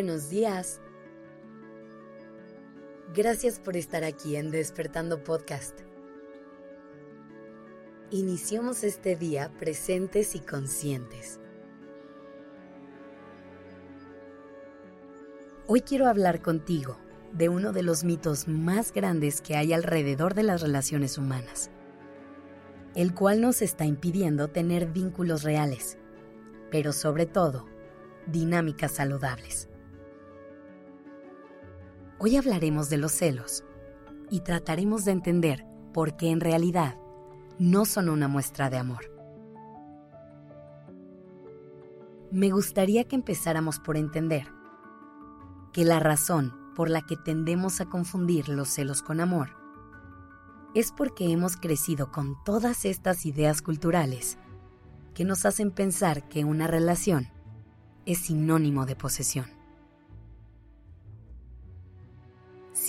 buenos días. Gracias por estar aquí en Despertando Podcast. Iniciamos este día presentes y conscientes. Hoy quiero hablar contigo de uno de los mitos más grandes que hay alrededor de las relaciones humanas, el cual nos está impidiendo tener vínculos reales, pero sobre todo, dinámicas saludables. Hoy hablaremos de los celos y trataremos de entender por qué en realidad no son una muestra de amor. Me gustaría que empezáramos por entender que la razón por la que tendemos a confundir los celos con amor es porque hemos crecido con todas estas ideas culturales que nos hacen pensar que una relación es sinónimo de posesión.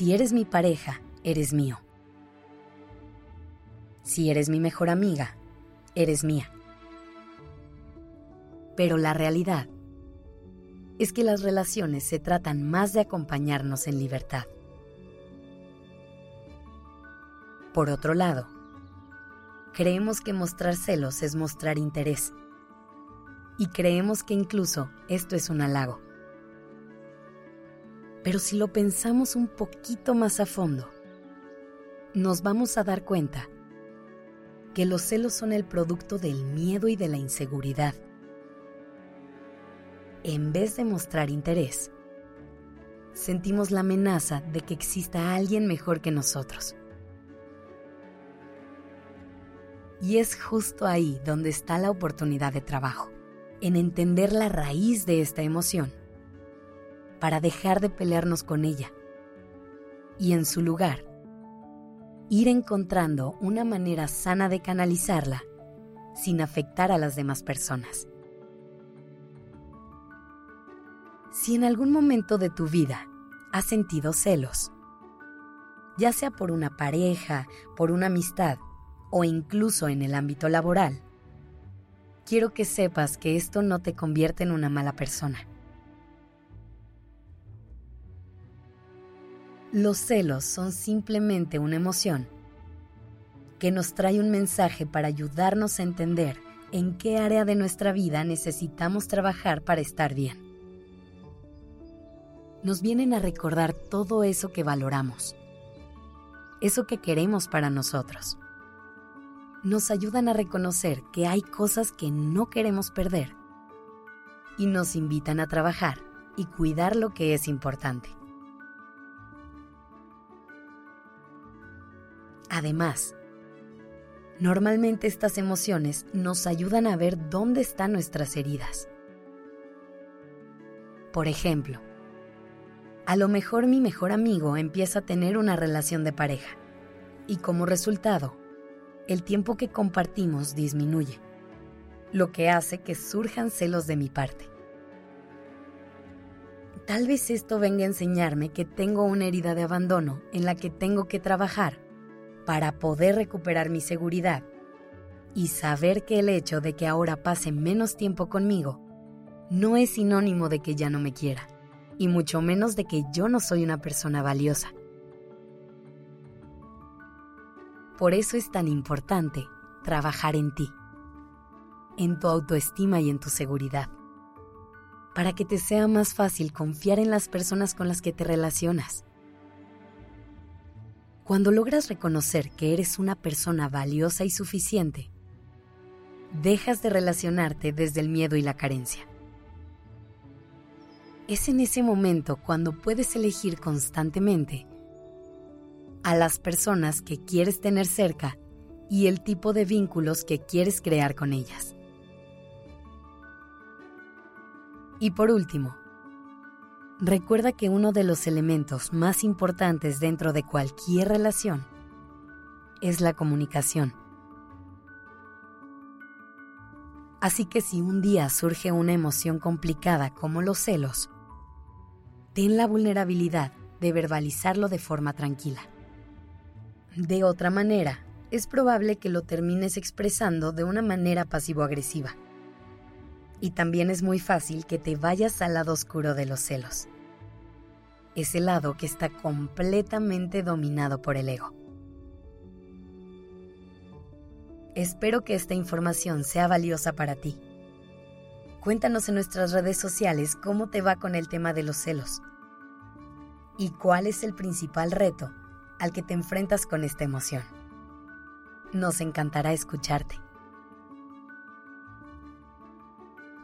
Si eres mi pareja, eres mío. Si eres mi mejor amiga, eres mía. Pero la realidad es que las relaciones se tratan más de acompañarnos en libertad. Por otro lado, creemos que mostrar celos es mostrar interés. Y creemos que incluso esto es un halago. Pero si lo pensamos un poquito más a fondo, nos vamos a dar cuenta que los celos son el producto del miedo y de la inseguridad. En vez de mostrar interés, sentimos la amenaza de que exista alguien mejor que nosotros. Y es justo ahí donde está la oportunidad de trabajo, en entender la raíz de esta emoción para dejar de pelearnos con ella y en su lugar ir encontrando una manera sana de canalizarla sin afectar a las demás personas. Si en algún momento de tu vida has sentido celos, ya sea por una pareja, por una amistad o incluso en el ámbito laboral, quiero que sepas que esto no te convierte en una mala persona. Los celos son simplemente una emoción que nos trae un mensaje para ayudarnos a entender en qué área de nuestra vida necesitamos trabajar para estar bien. Nos vienen a recordar todo eso que valoramos, eso que queremos para nosotros. Nos ayudan a reconocer que hay cosas que no queremos perder y nos invitan a trabajar y cuidar lo que es importante. Además, normalmente estas emociones nos ayudan a ver dónde están nuestras heridas. Por ejemplo, a lo mejor mi mejor amigo empieza a tener una relación de pareja y como resultado, el tiempo que compartimos disminuye, lo que hace que surjan celos de mi parte. Tal vez esto venga a enseñarme que tengo una herida de abandono en la que tengo que trabajar para poder recuperar mi seguridad y saber que el hecho de que ahora pase menos tiempo conmigo no es sinónimo de que ya no me quiera, y mucho menos de que yo no soy una persona valiosa. Por eso es tan importante trabajar en ti, en tu autoestima y en tu seguridad, para que te sea más fácil confiar en las personas con las que te relacionas cuando logras reconocer que eres una persona valiosa y suficiente, dejas de relacionarte desde el miedo y la carencia. Es en ese momento cuando puedes elegir constantemente a las personas que quieres tener cerca y el tipo de vínculos que quieres crear con ellas. Y por último, Recuerda que uno de los elementos más importantes dentro de cualquier relación es la comunicación. Así que si un día surge una emoción complicada como los celos, ten la vulnerabilidad de verbalizarlo de forma tranquila. De otra manera, es probable que lo termines expresando de una manera pasivo-agresiva. Y también es muy fácil que te vayas al lado oscuro de los celos ese lado que está completamente dominado por el ego. Espero que esta información sea valiosa para ti. Cuéntanos en nuestras redes sociales cómo te va con el tema de los celos y cuál es el principal reto al que te enfrentas con esta emoción. Nos encantará escucharte.